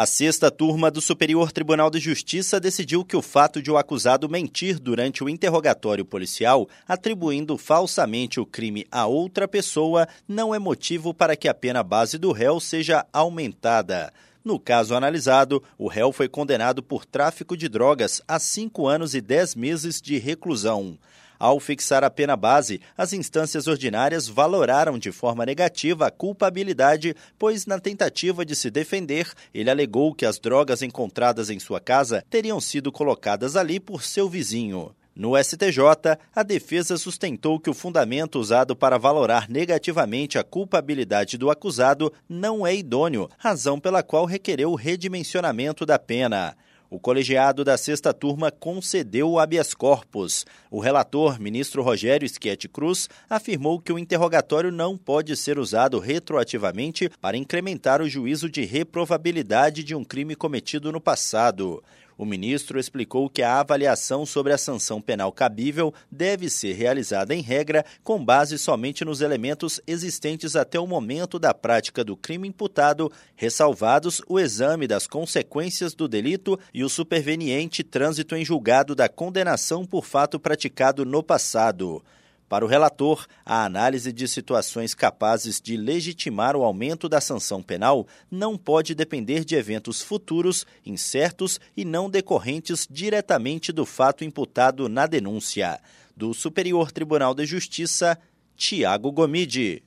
A sexta turma do Superior Tribunal de Justiça decidiu que o fato de o acusado mentir durante o interrogatório policial, atribuindo falsamente o crime a outra pessoa, não é motivo para que a pena base do réu seja aumentada. No caso analisado, o réu foi condenado por tráfico de drogas a cinco anos e dez meses de reclusão. Ao fixar a pena base, as instâncias ordinárias valoraram de forma negativa a culpabilidade, pois, na tentativa de se defender, ele alegou que as drogas encontradas em sua casa teriam sido colocadas ali por seu vizinho. No STJ, a defesa sustentou que o fundamento usado para valorar negativamente a culpabilidade do acusado não é idôneo, razão pela qual requereu o redimensionamento da pena. O colegiado da sexta turma concedeu o habeas corpus. O relator, ministro Rogério Schietti Cruz, afirmou que o interrogatório não pode ser usado retroativamente para incrementar o juízo de reprovabilidade de um crime cometido no passado. O ministro explicou que a avaliação sobre a sanção penal cabível deve ser realizada em regra com base somente nos elementos existentes até o momento da prática do crime imputado, ressalvados o exame das consequências do delito e o superveniente trânsito em julgado da condenação por fato praticado no passado. Para o relator, a análise de situações capazes de legitimar o aumento da sanção penal não pode depender de eventos futuros, incertos e não decorrentes diretamente do fato imputado na denúncia. Do Superior Tribunal de Justiça, Tiago Gomide.